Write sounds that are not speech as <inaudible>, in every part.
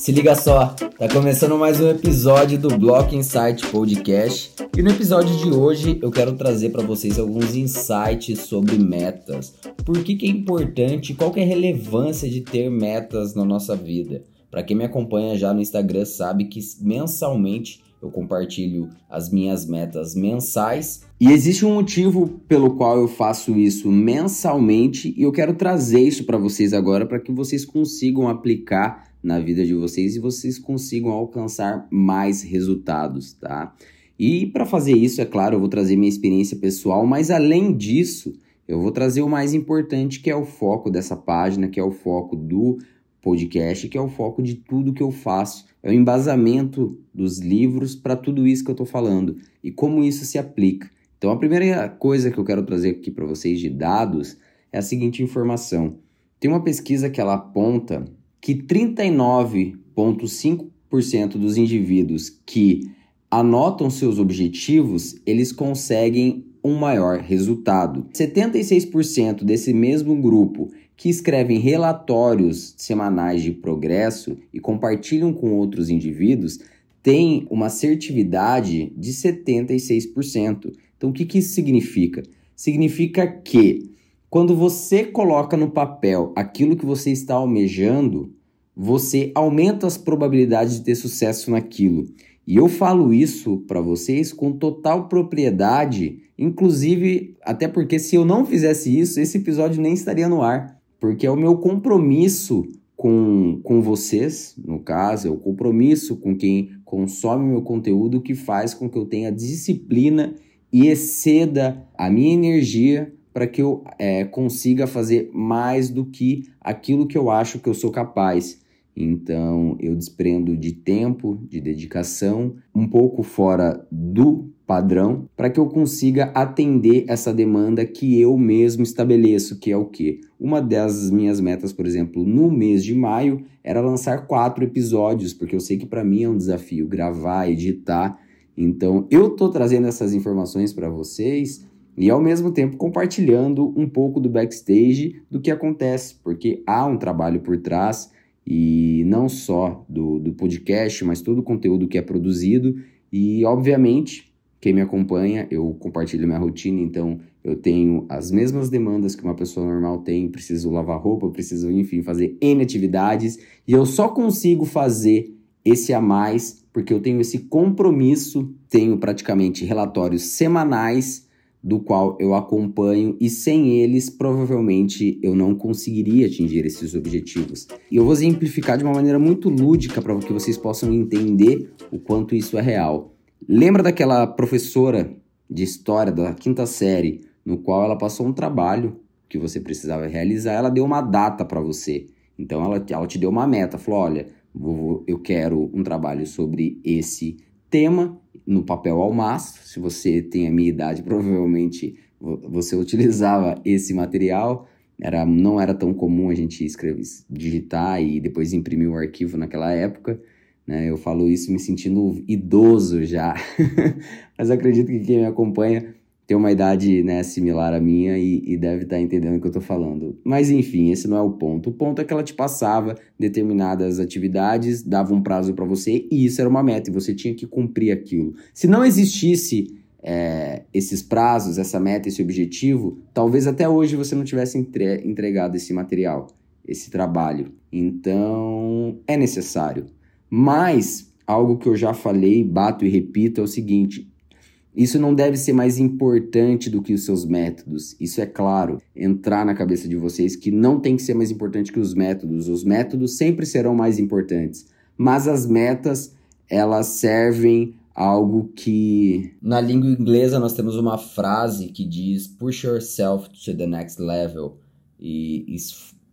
Se liga só, tá começando mais um episódio do Block Insight Podcast. E no episódio de hoje eu quero trazer para vocês alguns insights sobre metas. Por que, que é importante, qual é a relevância de ter metas na nossa vida? Para quem me acompanha já no Instagram sabe que mensalmente eu compartilho as minhas metas mensais. E existe um motivo pelo qual eu faço isso mensalmente e eu quero trazer isso para vocês agora para que vocês consigam aplicar na vida de vocês e vocês consigam alcançar mais resultados, tá? E para fazer isso, é claro, eu vou trazer minha experiência pessoal, mas além disso, eu vou trazer o mais importante, que é o foco dessa página, que é o foco do podcast, que é o foco de tudo que eu faço, é o embasamento dos livros para tudo isso que eu estou falando e como isso se aplica. Então, a primeira coisa que eu quero trazer aqui para vocês de dados é a seguinte informação. Tem uma pesquisa que ela aponta que 39,5% dos indivíduos que anotam seus objetivos, eles conseguem um maior resultado. 76% desse mesmo grupo que escrevem relatórios semanais de progresso e compartilham com outros indivíduos têm uma assertividade de 76%. Então, o que, que isso significa? Significa que quando você coloca no papel aquilo que você está almejando, você aumenta as probabilidades de ter sucesso naquilo. E eu falo isso para vocês com total propriedade, inclusive até porque se eu não fizesse isso, esse episódio nem estaria no ar, porque é o meu compromisso com, com vocês, no caso, é o compromisso com quem consome meu conteúdo que faz com que eu tenha disciplina e exceda a minha energia para que eu é, consiga fazer mais do que aquilo que eu acho que eu sou capaz. Então eu desprendo de tempo, de dedicação, um pouco fora do padrão, para que eu consiga atender essa demanda que eu mesmo estabeleço, que é o quê? Uma das minhas metas, por exemplo, no mês de maio, era lançar quatro episódios, porque eu sei que para mim é um desafio gravar, editar. Então eu tô trazendo essas informações para vocês e ao mesmo tempo compartilhando um pouco do backstage do que acontece, porque há um trabalho por trás e não só do, do podcast, mas todo o conteúdo que é produzido. E obviamente, quem me acompanha, eu compartilho minha rotina, então eu tenho as mesmas demandas que uma pessoa normal tem, preciso lavar roupa, preciso, enfim, fazer N atividades, e eu só consigo fazer esse a mais porque eu tenho esse compromisso, tenho praticamente relatórios semanais do qual eu acompanho e sem eles provavelmente eu não conseguiria atingir esses objetivos. E eu vou exemplificar de uma maneira muito lúdica para que vocês possam entender o quanto isso é real. Lembra daquela professora de história da quinta série, no qual ela passou um trabalho que você precisava realizar, ela deu uma data para você. Então ela, ela te deu uma meta, falou: olha, eu quero um trabalho sobre esse tema no papel ao máximo. Se você tem a minha idade, <laughs> provavelmente você utilizava esse material. Era, não era tão comum a gente escrever, digitar e depois imprimir o arquivo naquela época. Né? Eu falo isso me sentindo idoso já, <laughs> mas acredito que quem me acompanha tem uma idade né, similar à minha e, e deve estar tá entendendo o que eu estou falando. Mas enfim, esse não é o ponto. O ponto é que ela te passava determinadas atividades, dava um prazo para você e isso era uma meta e você tinha que cumprir aquilo. Se não existisse é, esses prazos, essa meta, esse objetivo, talvez até hoje você não tivesse entre entregado esse material, esse trabalho. Então é necessário. Mas algo que eu já falei, bato e repito é o seguinte: isso não deve ser mais importante do que os seus métodos. Isso é claro. Entrar na cabeça de vocês que não tem que ser mais importante que os métodos. Os métodos sempre serão mais importantes. Mas as metas, elas servem algo que. Na língua inglesa, nós temos uma frase que diz: push yourself to the next level. E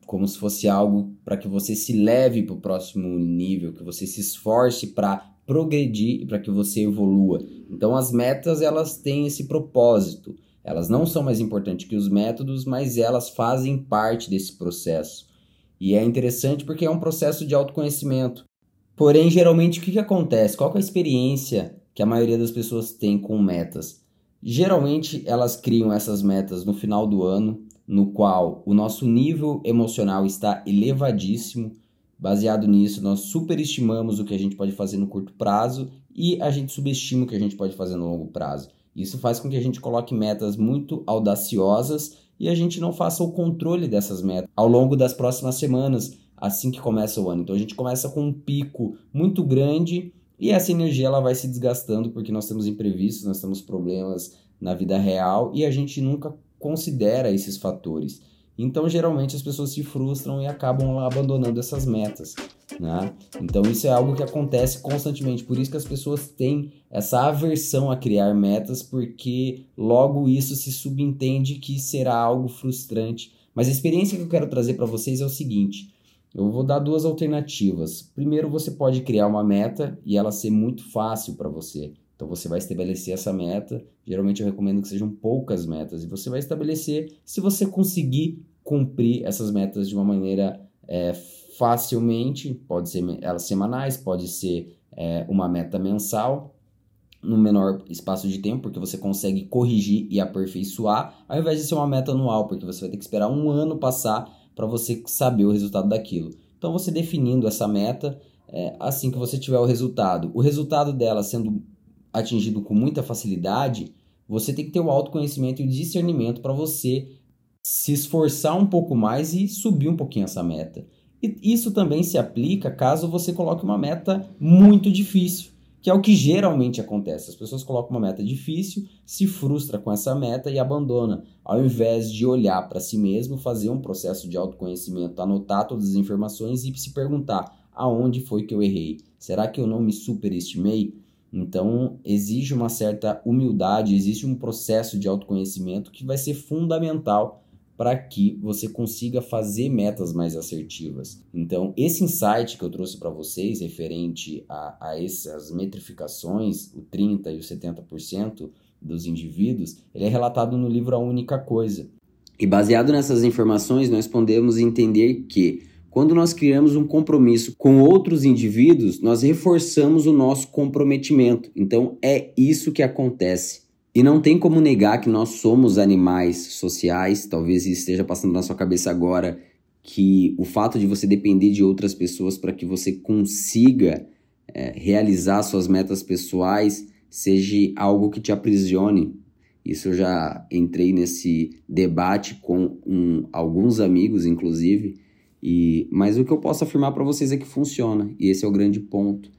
como se fosse algo para que você se leve para o próximo nível, que você se esforce para progredir e para que você evolua. Então as metas elas têm esse propósito. Elas não são mais importantes que os métodos, mas elas fazem parte desse processo. E é interessante porque é um processo de autoconhecimento. Porém, geralmente o que, que acontece? Qual é a experiência que a maioria das pessoas tem com metas? Geralmente elas criam essas metas no final do ano, no qual o nosso nível emocional está elevadíssimo, Baseado nisso, nós superestimamos o que a gente pode fazer no curto prazo e a gente subestima o que a gente pode fazer no longo prazo. Isso faz com que a gente coloque metas muito audaciosas e a gente não faça o controle dessas metas ao longo das próximas semanas, assim que começa o ano. Então a gente começa com um pico muito grande e essa energia ela vai se desgastando porque nós temos imprevistos, nós temos problemas na vida real e a gente nunca considera esses fatores. Então, geralmente, as pessoas se frustram e acabam abandonando essas metas. Né? Então, isso é algo que acontece constantemente. Por isso que as pessoas têm essa aversão a criar metas, porque logo isso se subentende que será algo frustrante. Mas a experiência que eu quero trazer para vocês é o seguinte: eu vou dar duas alternativas. Primeiro, você pode criar uma meta e ela ser muito fácil para você. Então você vai estabelecer essa meta. Geralmente eu recomendo que sejam poucas metas e você vai estabelecer se você conseguir cumprir essas metas de uma maneira é, facilmente. Pode ser elas semanais, pode ser é, uma meta mensal no menor espaço de tempo, porque você consegue corrigir e aperfeiçoar, ao invés de ser uma meta anual, porque você vai ter que esperar um ano passar para você saber o resultado daquilo. Então, você definindo essa meta, é, assim que você tiver o resultado, o resultado dela sendo atingido com muita facilidade, você tem que ter o autoconhecimento e o discernimento para você se esforçar um pouco mais e subir um pouquinho essa meta. E isso também se aplica caso você coloque uma meta muito difícil, que é o que geralmente acontece. As pessoas colocam uma meta difícil, se frustra com essa meta e abandona, ao invés de olhar para si mesmo, fazer um processo de autoconhecimento, anotar todas as informações e se perguntar aonde foi que eu errei. Será que eu não me superestimei? Então, exige uma certa humildade, existe um processo de autoconhecimento que vai ser fundamental para que você consiga fazer metas mais assertivas. Então, esse insight que eu trouxe para vocês, referente a, a essas metrificações, o 30% e o 70% dos indivíduos, ele é relatado no livro A Única Coisa. E baseado nessas informações, nós podemos entender que quando nós criamos um compromisso com outros indivíduos, nós reforçamos o nosso comprometimento. Então é isso que acontece. E não tem como negar que nós somos animais sociais, talvez esteja passando na sua cabeça agora que o fato de você depender de outras pessoas para que você consiga é, realizar suas metas pessoais seja algo que te aprisione. Isso eu já entrei nesse debate com um, alguns amigos, inclusive, e, mas o que eu posso afirmar para vocês é que funciona, e esse é o grande ponto.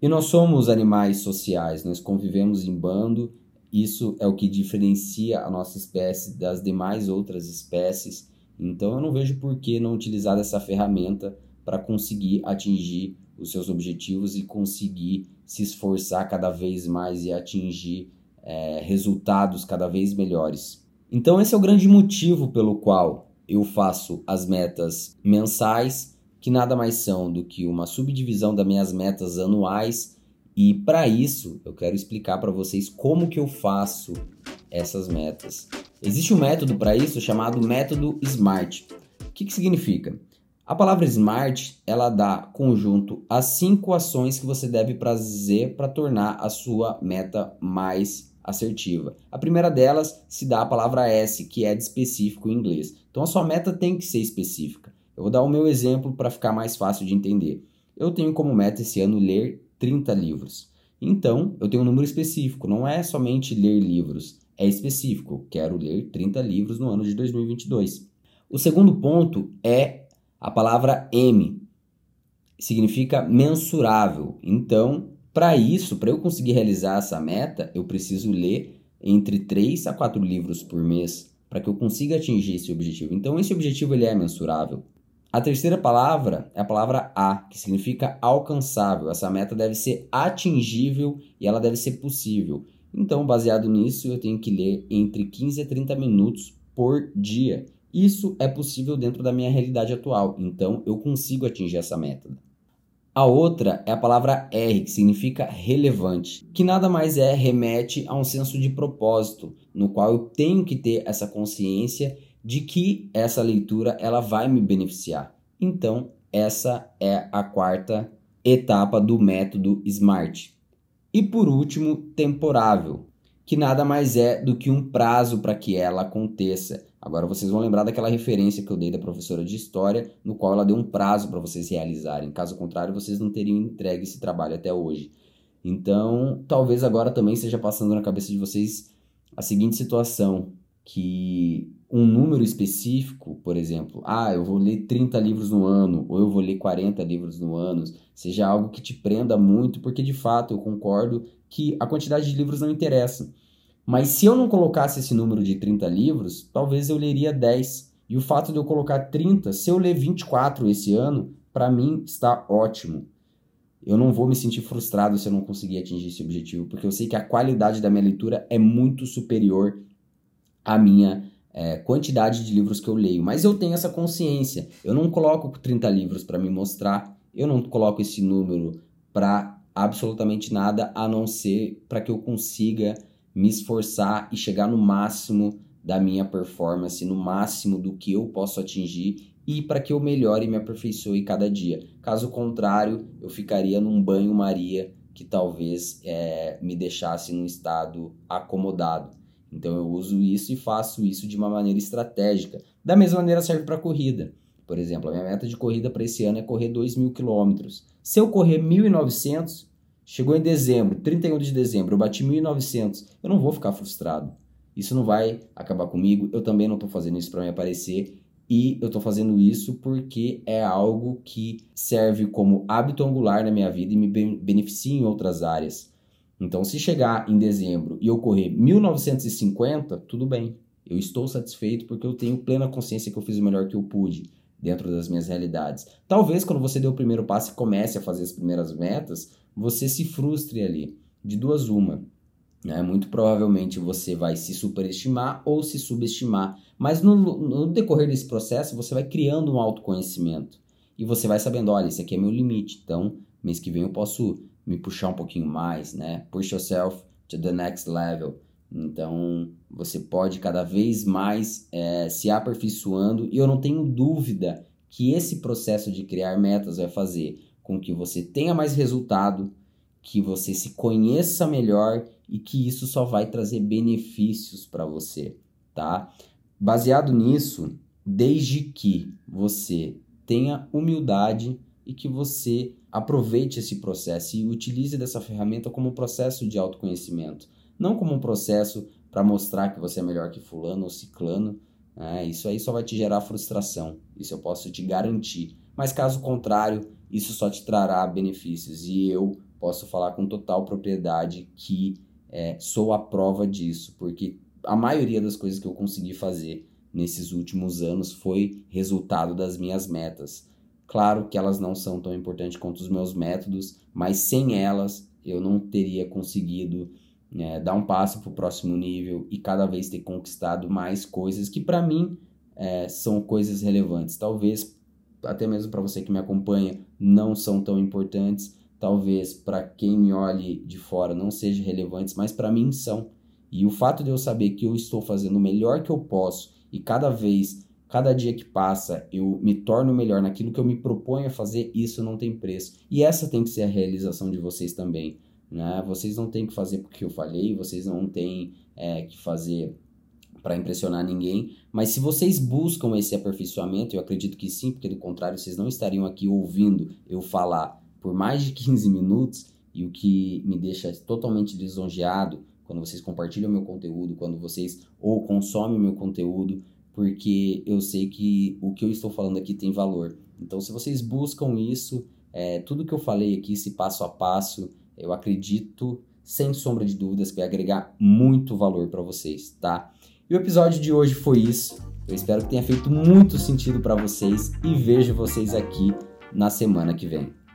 E nós somos animais sociais, nós convivemos em bando, isso é o que diferencia a nossa espécie das demais outras espécies. Então eu não vejo por que não utilizar essa ferramenta para conseguir atingir os seus objetivos e conseguir se esforçar cada vez mais e atingir é, resultados cada vez melhores. Então, esse é o grande motivo pelo qual eu faço as metas mensais, que nada mais são do que uma subdivisão das minhas metas anuais, e para isso eu quero explicar para vocês como que eu faço essas metas. Existe um método para isso chamado método SMART. O que, que significa? A palavra SMART ela dá conjunto as cinco ações que você deve fazer para tornar a sua meta mais assertiva. A primeira delas se dá a palavra S, que é de específico em inglês. Então a sua meta tem que ser específica. Eu vou dar o meu exemplo para ficar mais fácil de entender. Eu tenho como meta esse ano ler 30 livros. Então, eu tenho um número específico, não é somente ler livros, é específico. quero ler 30 livros no ano de 2022. O segundo ponto é a palavra M. Significa mensurável. Então, para isso, para eu conseguir realizar essa meta, eu preciso ler entre 3 a 4 livros por mês para que eu consiga atingir esse objetivo. Então, esse objetivo ele é mensurável. A terceira palavra é a palavra A, que significa alcançável. Essa meta deve ser atingível e ela deve ser possível. Então, baseado nisso, eu tenho que ler entre 15 a 30 minutos por dia. Isso é possível dentro da minha realidade atual, então eu consigo atingir essa meta. A outra é a palavra R, que significa relevante, que nada mais é remete a um senso de propósito, no qual eu tenho que ter essa consciência de que essa leitura ela vai me beneficiar. Então, essa é a quarta etapa do método SMART. E por último, temporável. Que nada mais é do que um prazo para que ela aconteça. Agora vocês vão lembrar daquela referência que eu dei da professora de história, no qual ela deu um prazo para vocês realizarem. Caso contrário, vocês não teriam entregue esse trabalho até hoje. Então, talvez agora também esteja passando na cabeça de vocês a seguinte situação: que um número específico, por exemplo, ah, eu vou ler 30 livros no ano, ou eu vou ler 40 livros no ano, seja algo que te prenda muito, porque de fato eu concordo que a quantidade de livros não interessa. Mas se eu não colocasse esse número de 30 livros, talvez eu leria 10. E o fato de eu colocar 30, se eu ler 24 esse ano, para mim está ótimo. Eu não vou me sentir frustrado se eu não conseguir atingir esse objetivo, porque eu sei que a qualidade da minha leitura é muito superior à minha é, quantidade de livros que eu leio. Mas eu tenho essa consciência. Eu não coloco 30 livros para me mostrar, eu não coloco esse número para absolutamente nada a não ser para que eu consiga me esforçar e chegar no máximo da minha performance, no máximo do que eu posso atingir e para que eu melhore e me aperfeiçoe cada dia. Caso contrário, eu ficaria num banho-maria que talvez é, me deixasse num estado acomodado. Então eu uso isso e faço isso de uma maneira estratégica. Da mesma maneira serve para corrida. Por exemplo, a minha meta de corrida para esse ano é correr 2 mil quilômetros. Se eu correr 1.900, Chegou em dezembro, 31 de dezembro, eu bati 1.900. Eu não vou ficar frustrado. Isso não vai acabar comigo. Eu também não estou fazendo isso para me aparecer. E eu estou fazendo isso porque é algo que serve como hábito angular na minha vida e me beneficia em outras áreas. Então, se chegar em dezembro e eu correr 1950, tudo bem. Eu estou satisfeito porque eu tenho plena consciência que eu fiz o melhor que eu pude dentro das minhas realidades. Talvez quando você dê o primeiro passo e comece a fazer as primeiras metas, você se frustre ali. De duas, uma. Né? Muito provavelmente você vai se superestimar ou se subestimar. Mas no, no decorrer desse processo, você vai criando um autoconhecimento. E você vai sabendo, olha, esse aqui é meu limite. Então, mês que vem eu posso me puxar um pouquinho mais, né? Push yourself to the next level. Então, você pode cada vez mais é, se aperfeiçoando. E eu não tenho dúvida que esse processo de criar metas vai fazer com que você tenha mais resultado, que você se conheça melhor e que isso só vai trazer benefícios para você, tá? Baseado nisso, desde que você tenha humildade e que você aproveite esse processo e utilize dessa ferramenta como um processo de autoconhecimento, não como um processo para mostrar que você é melhor que fulano ou ciclano. Né? Isso aí só vai te gerar frustração, isso eu posso te garantir. Mas caso contrário, isso só te trará benefícios. E eu posso falar com total propriedade que é, sou a prova disso, porque a maioria das coisas que eu consegui fazer nesses últimos anos foi resultado das minhas metas. Claro que elas não são tão importantes quanto os meus métodos, mas sem elas eu não teria conseguido é, dar um passo para o próximo nível e cada vez ter conquistado mais coisas que para mim é, são coisas relevantes. Talvez até mesmo para você que me acompanha, não são tão importantes. Talvez para quem me olhe de fora não sejam relevantes, mas para mim são. E o fato de eu saber que eu estou fazendo o melhor que eu posso e cada vez, cada dia que passa, eu me torno melhor naquilo que eu me proponho a fazer, isso não tem preço. E essa tem que ser a realização de vocês também. Né? Vocês não têm que fazer porque eu falei, vocês não têm é, que fazer para impressionar ninguém, mas se vocês buscam esse aperfeiçoamento, eu acredito que sim, porque do contrário vocês não estariam aqui ouvindo eu falar por mais de 15 minutos, e o que me deixa totalmente lisonjeado quando vocês compartilham meu conteúdo, quando vocês ou consomem meu conteúdo, porque eu sei que o que eu estou falando aqui tem valor. Então, se vocês buscam isso, é, tudo que eu falei aqui, esse passo a passo, eu acredito, sem sombra de dúvidas, que vai agregar muito valor para vocês, tá? E o episódio de hoje foi isso. Eu espero que tenha feito muito sentido para vocês e vejo vocês aqui na semana que vem.